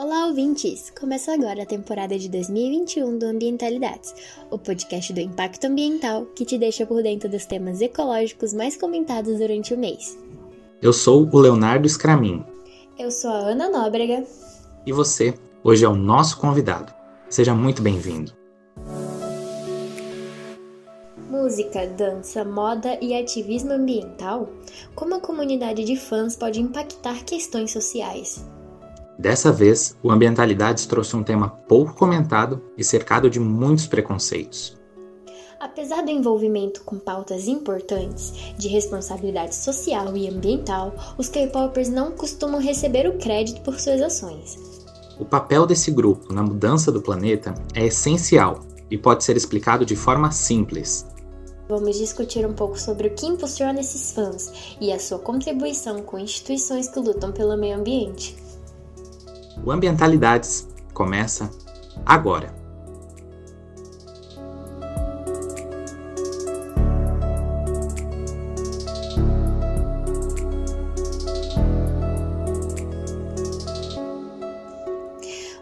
Olá, ouvintes! Começa agora a temporada de 2021 do Ambientalidades, o podcast do impacto ambiental que te deixa por dentro dos temas ecológicos mais comentados durante o mês. Eu sou o Leonardo Scramin. Eu sou a Ana Nóbrega. E você, hoje é o nosso convidado. Seja muito bem-vindo. Música, dança, moda e ativismo ambiental? Como a comunidade de fãs pode impactar questões sociais? Dessa vez, o Ambientalidades trouxe um tema pouco comentado e cercado de muitos preconceitos. Apesar do envolvimento com pautas importantes de responsabilidade social e ambiental, os K-popers não costumam receber o crédito por suas ações. O papel desse grupo na mudança do planeta é essencial e pode ser explicado de forma simples. Vamos discutir um pouco sobre o que impulsiona esses fãs e a sua contribuição com instituições que lutam pelo meio ambiente. O Ambientalidades começa agora.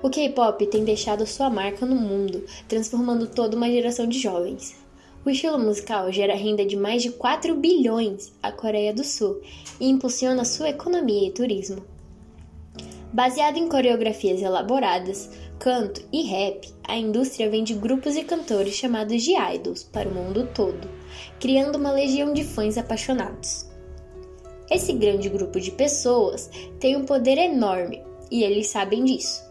O K-pop tem deixado sua marca no mundo, transformando toda uma geração de jovens. O estilo musical gera renda de mais de 4 bilhões à Coreia do Sul e impulsiona sua economia e turismo. Baseado em coreografias elaboradas, canto e rap, a indústria vende grupos e cantores chamados de idols para o mundo todo, criando uma legião de fãs apaixonados. Esse grande grupo de pessoas tem um poder enorme e eles sabem disso.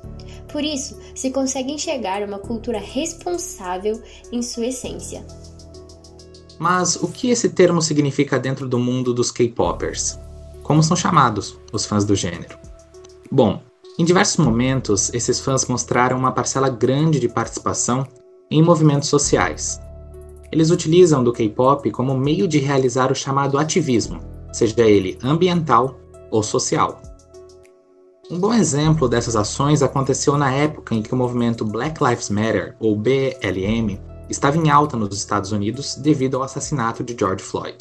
Por isso, se consegue enxergar uma cultura responsável em sua essência. Mas o que esse termo significa dentro do mundo dos K-popers? Como são chamados os fãs do gênero? Bom, em diversos momentos, esses fãs mostraram uma parcela grande de participação em movimentos sociais. Eles utilizam do K-pop como meio de realizar o chamado ativismo, seja ele ambiental ou social. Um bom exemplo dessas ações aconteceu na época em que o movimento Black Lives Matter, ou BLM, estava em alta nos Estados Unidos devido ao assassinato de George Floyd.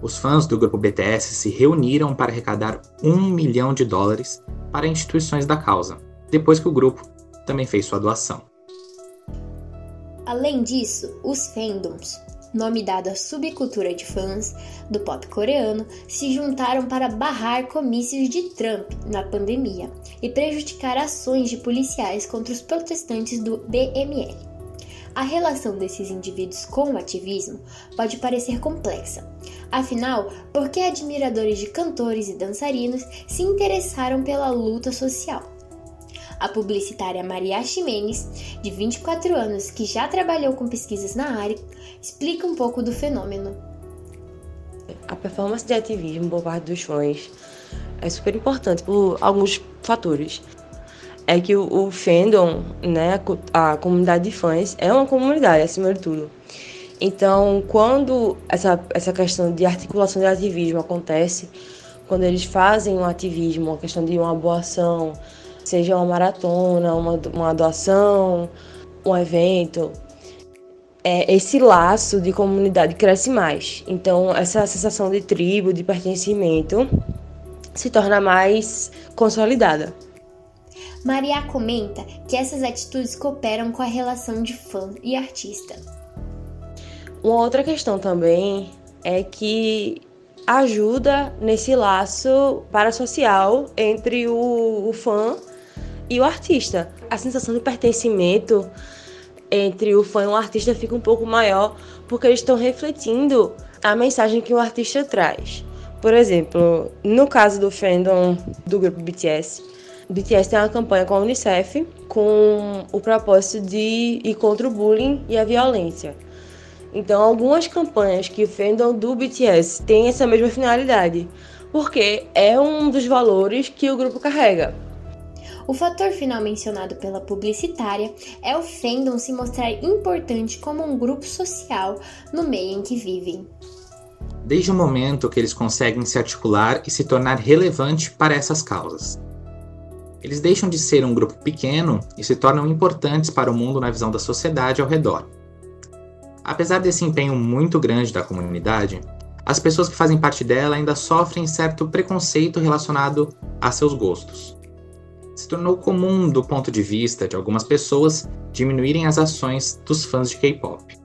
Os fãs do grupo BTS se reuniram para arrecadar um milhão de dólares para instituições da causa, depois que o grupo também fez sua doação. Além disso, os fandoms, nome dado à subcultura de fãs do pop coreano, se juntaram para barrar comícios de Trump na pandemia e prejudicar ações de policiais contra os protestantes do BML. A relação desses indivíduos com o ativismo pode parecer complexa, Afinal, por que admiradores de cantores e dançarinos se interessaram pela luta social? A publicitária Maria Ximenes, de 24 anos, que já trabalhou com pesquisas na área, explica um pouco do fenômeno. A performance de ativismo por parte dos fãs é super importante por alguns fatores. É que o, o fandom, né, a comunidade de fãs, é uma comunidade acima de tudo. Então, quando essa, essa questão de articulação de ativismo acontece, quando eles fazem um ativismo, uma questão de uma boa ação, seja uma maratona, uma, uma doação, um evento, é, esse laço de comunidade cresce mais. Então, essa sensação de tribo, de pertencimento, se torna mais consolidada. Maria comenta que essas atitudes cooperam com a relação de fã e artista. Uma outra questão também é que ajuda nesse laço parasocial entre o, o fã e o artista. A sensação de pertencimento entre o fã e o artista fica um pouco maior porque eles estão refletindo a mensagem que o artista traz. Por exemplo, no caso do fandom do grupo BTS, BTS tem uma campanha com a Unicef com o propósito de ir contra o bullying e a violência. Então, algumas campanhas que fandom do BTS têm essa mesma finalidade, porque é um dos valores que o grupo carrega. O fator final mencionado pela publicitária é o fandom se mostrar importante como um grupo social no meio em que vivem. Desde o momento que eles conseguem se articular e se tornar relevante para essas causas. Eles deixam de ser um grupo pequeno e se tornam importantes para o mundo na visão da sociedade ao redor. Apesar desse empenho muito grande da comunidade, as pessoas que fazem parte dela ainda sofrem certo preconceito relacionado a seus gostos. se tornou comum do ponto de vista de algumas pessoas diminuírem as ações dos fãs de K-pop.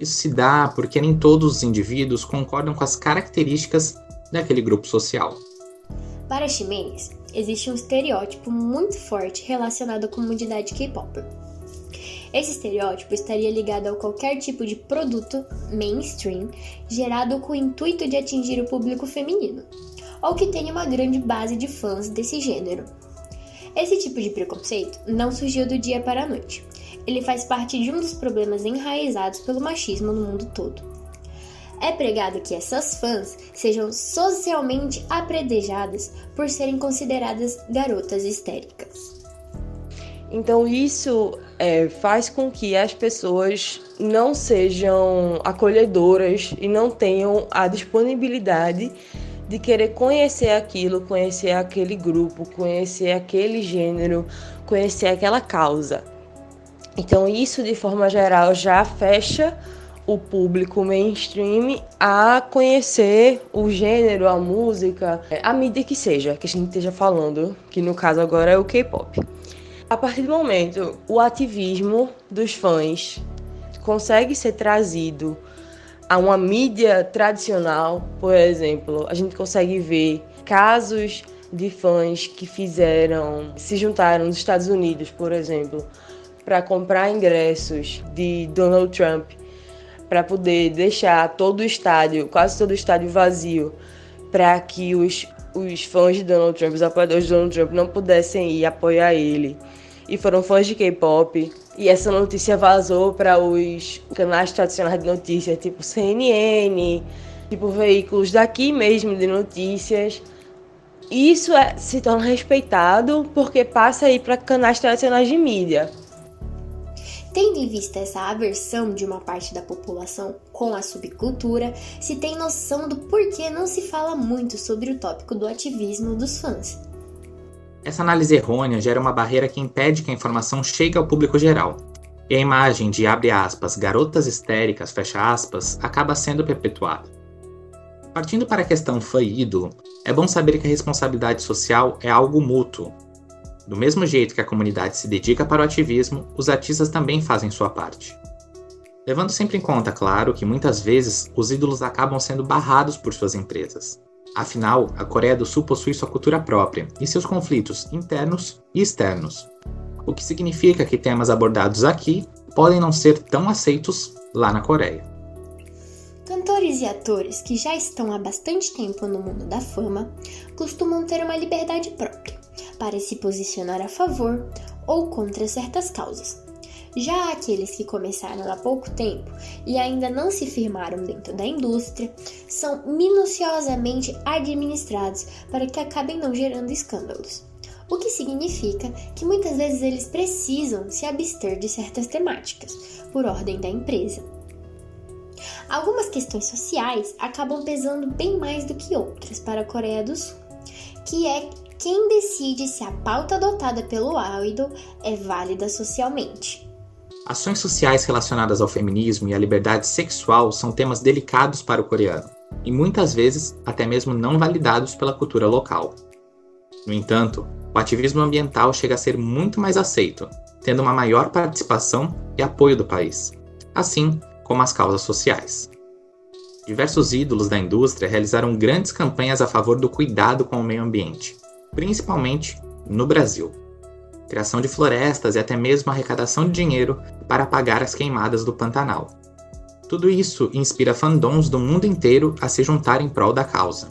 Isso se dá porque nem todos os indivíduos concordam com as características daquele grupo social. Para Ximenes, existe um estereótipo muito forte relacionado à comunidade K-pop. Esse estereótipo estaria ligado a qualquer tipo de produto mainstream gerado com o intuito de atingir o público feminino, ou que tenha uma grande base de fãs desse gênero. Esse tipo de preconceito não surgiu do dia para a noite. Ele faz parte de um dos problemas enraizados pelo machismo no mundo todo. É pregado que essas fãs sejam socialmente apredejadas por serem consideradas garotas histéricas. Então isso é, faz com que as pessoas não sejam acolhedoras e não tenham a disponibilidade de querer conhecer aquilo, conhecer aquele grupo, conhecer aquele gênero, conhecer aquela causa. Então, isso de forma geral já fecha o público mainstream a conhecer o gênero, a música, a mídia que seja, que a gente esteja falando, que no caso agora é o K-pop. A partir do momento o ativismo dos fãs consegue ser trazido a uma mídia tradicional, por exemplo, a gente consegue ver casos de fãs que fizeram, se juntaram nos Estados Unidos, por exemplo, para comprar ingressos de Donald Trump, para poder deixar todo o estádio, quase todo o estádio vazio, para que os, os fãs de Donald Trump, os apoiadores de Donald Trump, não pudessem ir apoiar ele. E foram fãs de K-pop. E essa notícia vazou para os canais tradicionais de notícias, tipo CNN, tipo veículos daqui mesmo de notícias isso é, se torna respeitado porque passa aí para canais tradicionais de mídia. Tendo em vista essa aversão de uma parte da população com a subcultura, se tem noção do porquê não se fala muito sobre o tópico do ativismo dos fãs. Essa análise errônea gera uma barreira que impede que a informação chegue ao público geral. E a imagem de abre aspas, garotas histéricas, fecha aspas, acaba sendo perpetuada. Partindo para a questão fã e ídolo, é bom saber que a responsabilidade social é algo mútuo, do mesmo jeito que a comunidade se dedica para o ativismo, os artistas também fazem sua parte. Levando sempre em conta, claro, que muitas vezes os ídolos acabam sendo barrados por suas empresas. Afinal, a Coreia do Sul possui sua cultura própria e seus conflitos internos e externos, o que significa que temas abordados aqui podem não ser tão aceitos lá na Coreia. Cantores e atores que já estão há bastante tempo no mundo da fama costumam ter uma liberdade própria para se posicionar a favor ou contra certas causas. Já aqueles que começaram há pouco tempo e ainda não se firmaram dentro da indústria são minuciosamente administrados para que acabem não gerando escândalos. O que significa que muitas vezes eles precisam se abster de certas temáticas, por ordem da empresa. Algumas questões sociais acabam pesando bem mais do que outras para a Coreia do Sul, que é quem decide se a pauta adotada pelo idol é válida socialmente. Ações sociais relacionadas ao feminismo e à liberdade sexual são temas delicados para o coreano, e muitas vezes até mesmo não validados pela cultura local. No entanto, o ativismo ambiental chega a ser muito mais aceito, tendo uma maior participação e apoio do país, assim como as causas sociais. Diversos ídolos da indústria realizaram grandes campanhas a favor do cuidado com o meio ambiente, principalmente no Brasil. Criação de florestas e até mesmo arrecadação de dinheiro para pagar as queimadas do Pantanal. Tudo isso inspira fandoms do mundo inteiro a se juntar em prol da causa.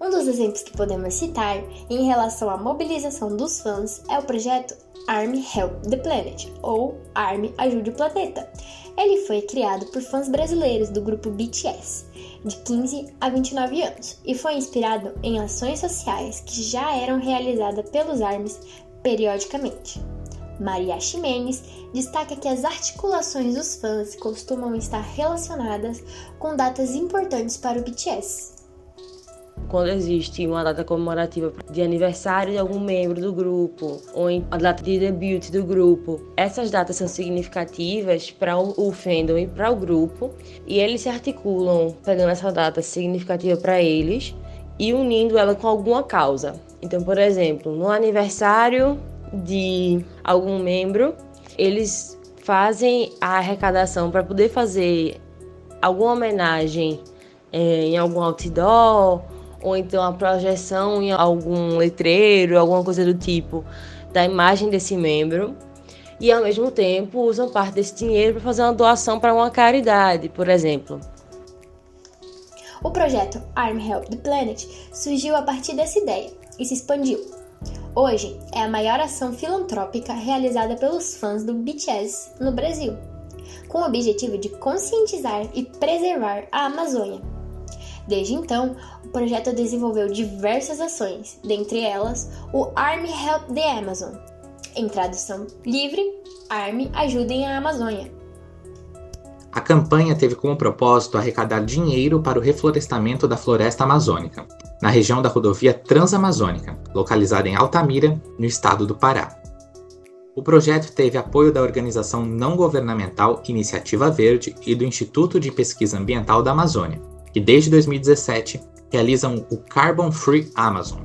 Um dos exemplos que podemos citar em relação à mobilização dos fãs é o projeto ARM Help the Planet, ou ARM Ajude o Planeta. Ele foi criado por fãs brasileiros do grupo BTS de 15 a 29 anos e foi inspirado em ações sociais que já eram realizadas pelos ARMS periodicamente. Maria Ximenes destaca que as articulações dos fãs costumam estar relacionadas com datas importantes para o BTS, quando existe uma data comemorativa de aniversário de algum membro do grupo ou a data de debut do grupo. Essas datas são significativas para o fandom e para o grupo e eles se articulam pegando essa data significativa para eles e unindo ela com alguma causa. Então, por exemplo, no aniversário de algum membro, eles fazem a arrecadação para poder fazer alguma homenagem é, em algum outdoor ou então a projeção em algum letreiro, alguma coisa do tipo da imagem desse membro e ao mesmo tempo usam parte desse dinheiro para fazer uma doação para uma caridade, por exemplo. O projeto Arm Help the Planet surgiu a partir dessa ideia e se expandiu. Hoje é a maior ação filantrópica realizada pelos fãs do BTS no Brasil, com o objetivo de conscientizar e preservar a Amazônia. Desde então, o projeto desenvolveu diversas ações, dentre elas o Army Help the Amazon. Em tradução livre, Army Ajudem a Amazônia. A campanha teve como propósito arrecadar dinheiro para o reflorestamento da floresta amazônica, na região da rodovia Transamazônica, localizada em Altamira, no estado do Pará. O projeto teve apoio da organização não governamental Iniciativa Verde e do Instituto de Pesquisa Ambiental da Amazônia, que desde 2017 realizam o Carbon Free Amazon.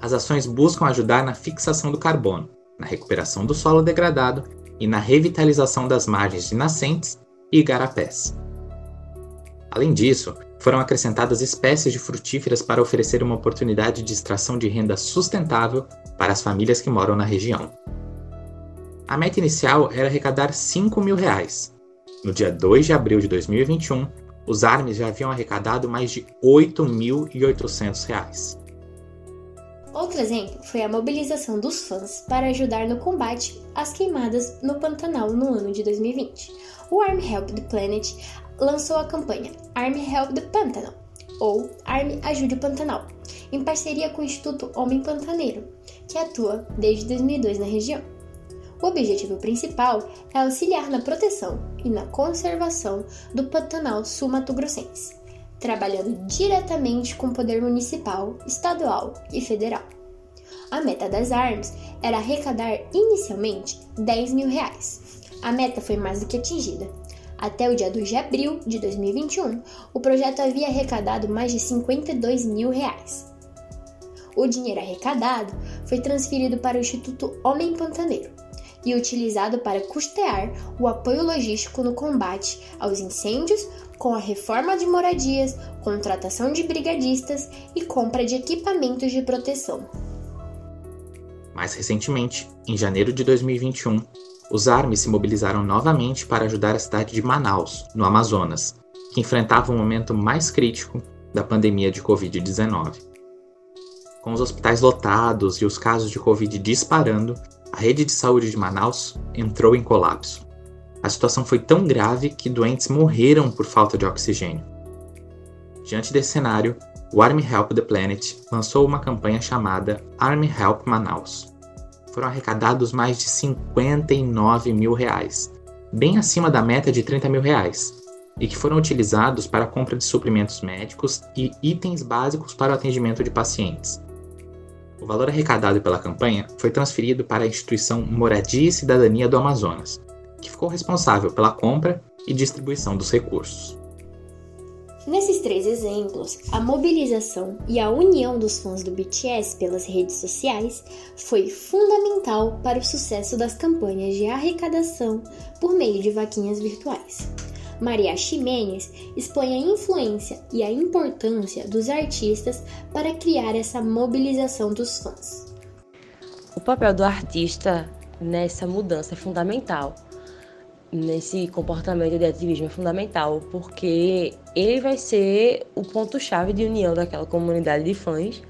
As ações buscam ajudar na fixação do carbono, na recuperação do solo degradado e na revitalização das margens de nascentes e igarapés. Além disso, foram acrescentadas espécies de frutíferas para oferecer uma oportunidade de extração de renda sustentável para as famílias que moram na região. A meta inicial era arrecadar 5 mil reais. No dia 2 de abril de 2021, os ARMES já haviam arrecadado mais de 8.800 reais. Outro exemplo foi a mobilização dos fãs para ajudar no combate às queimadas no Pantanal no ano de 2020. O Arm Help the Planet lançou a campanha Army Help the Pantanal, ou Army Ajude o Pantanal, em parceria com o Instituto Homem Pantaneiro, que atua desde 2002 na região. O objetivo principal é auxiliar na proteção e na conservação do Pantanal sul-mato-grossense, trabalhando diretamente com o poder municipal, estadual e federal. A meta das ARMS era arrecadar inicialmente 10 mil reais. A meta foi mais do que atingida, até o dia 2 de abril de 2021, o projeto havia arrecadado mais de 52 mil reais. O dinheiro arrecadado foi transferido para o Instituto Homem Pantaneiro e utilizado para custear o apoio logístico no combate aos incêndios, com a reforma de moradias, contratação de brigadistas e compra de equipamentos de proteção. Mais recentemente, em janeiro de 2021, os armes se mobilizaram novamente para ajudar a cidade de Manaus, no Amazonas, que enfrentava o momento mais crítico da pandemia de Covid-19. Com os hospitais lotados e os casos de Covid disparando, a rede de saúde de Manaus entrou em colapso. A situação foi tão grave que doentes morreram por falta de oxigênio. Diante desse cenário, o Army Help the Planet lançou uma campanha chamada Army Help Manaus foram arrecadados mais de 59 mil reais, bem acima da meta de 30 mil reais, e que foram utilizados para a compra de suprimentos médicos e itens básicos para o atendimento de pacientes. O valor arrecadado pela campanha foi transferido para a instituição Moradia e Cidadania do Amazonas, que ficou responsável pela compra e distribuição dos recursos. Nesses três exemplos, a mobilização e a união dos fãs do BTS pelas redes sociais foi fundamental para o sucesso das campanhas de arrecadação por meio de vaquinhas virtuais. Maria Ximenes expõe a influência e a importância dos artistas para criar essa mobilização dos fãs. O papel do artista nessa mudança é fundamental nesse comportamento de ativismo é fundamental, porque ele vai ser o ponto-chave de união daquela comunidade de fãs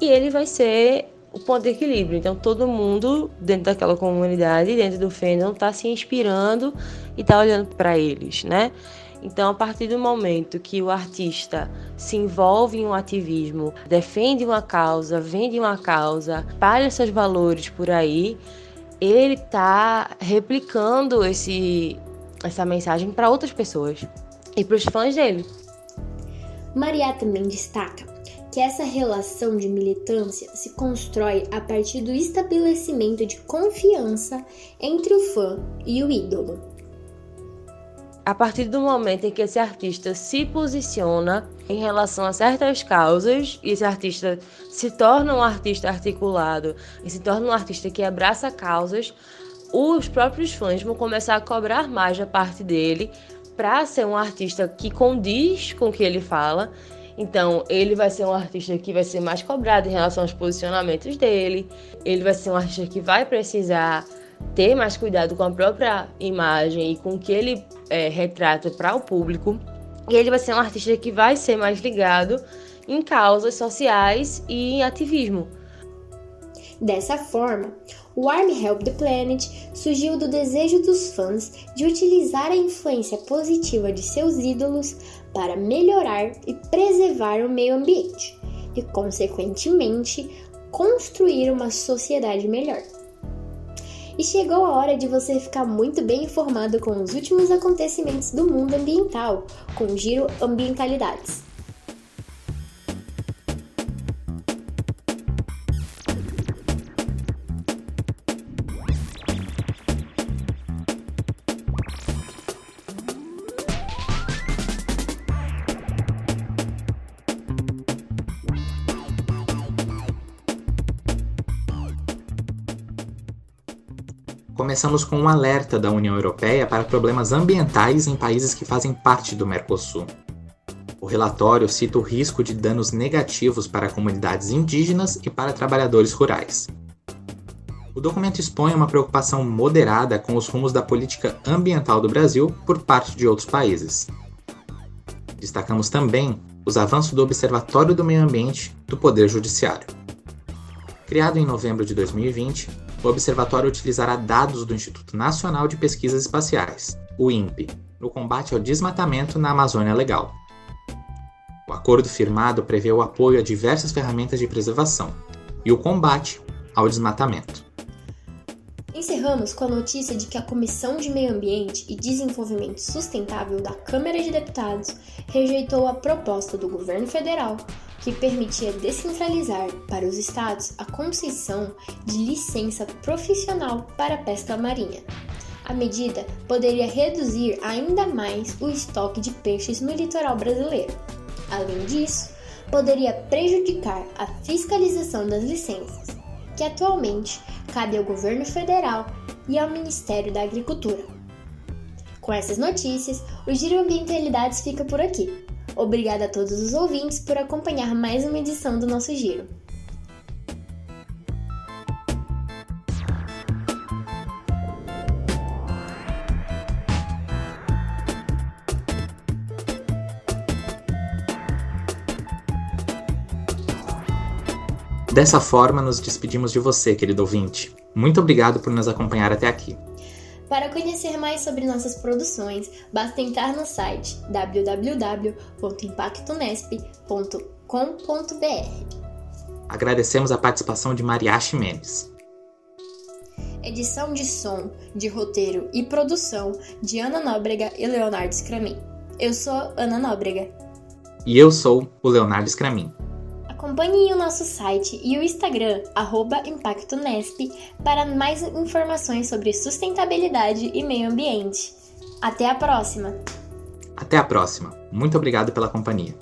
e ele vai ser o ponto de equilíbrio. Então, todo mundo dentro daquela comunidade, dentro do fandom, está se inspirando e está olhando para eles, né? Então, a partir do momento que o artista se envolve em um ativismo, defende uma causa, vende uma causa, espalha seus valores por aí, ele tá replicando esse, essa mensagem para outras pessoas e para os fãs dele. Maria também destaca que essa relação de militância se constrói a partir do estabelecimento de confiança entre o fã e o ídolo. a partir do momento em que esse artista se posiciona em relação a certas causas e esse artista se torna um artista articulado e se torna um artista que abraça causas, os próprios fãs vão começar a cobrar mais da parte dele para ser um artista que condiz com o que ele fala. Então, ele vai ser um artista que vai ser mais cobrado em relação aos posicionamentos dele. Ele vai ser um artista que vai precisar ter mais cuidado com a própria imagem e com o que ele é, retrata para o público. E ele vai ser um artista que vai ser mais ligado em causas sociais e em ativismo. Dessa forma, o Arm Help the Planet surgiu do desejo dos fãs de utilizar a influência positiva de seus ídolos para melhorar e preservar o meio ambiente e, consequentemente, construir uma sociedade melhor. E chegou a hora de você ficar muito bem informado com os últimos acontecimentos do mundo ambiental, com o Giro Ambientalidades. Começamos com um alerta da União Europeia para problemas ambientais em países que fazem parte do Mercosul. O relatório cita o risco de danos negativos para comunidades indígenas e para trabalhadores rurais. O documento expõe uma preocupação moderada com os rumos da política ambiental do Brasil por parte de outros países. Destacamos também os avanços do Observatório do Meio Ambiente do Poder Judiciário. Criado em novembro de 2020, o observatório utilizará dados do Instituto Nacional de Pesquisas Espaciais, o INPE, no combate ao desmatamento na Amazônia Legal. O acordo firmado prevê o apoio a diversas ferramentas de preservação e o combate ao desmatamento. Encerramos com a notícia de que a Comissão de Meio Ambiente e Desenvolvimento Sustentável da Câmara de Deputados rejeitou a proposta do governo federal que permitia descentralizar para os estados a concessão de licença profissional para pesca marinha. A medida poderia reduzir ainda mais o estoque de peixes no litoral brasileiro. Além disso, poderia prejudicar a fiscalização das licenças, que atualmente cabe ao governo federal e ao Ministério da Agricultura. Com essas notícias, o Giro Ambientalidades fica por aqui. Obrigada a todos os ouvintes por acompanhar mais uma edição do nosso Giro. Dessa forma, nos despedimos de você, querido ouvinte. Muito obrigado por nos acompanhar até aqui. Para conhecer mais sobre nossas produções, basta entrar no site www.impactonesp.com.br. Agradecemos a participação de Mariachi Mendes. Edição de som, de roteiro e produção de Ana Nóbrega e Leonardo Scramin. Eu sou Ana Nóbrega. E eu sou o Leonardo Scramin. Acompanhe o nosso site e o Instagram, ImpactoNesp, para mais informações sobre sustentabilidade e meio ambiente. Até a próxima! Até a próxima! Muito obrigado pela companhia.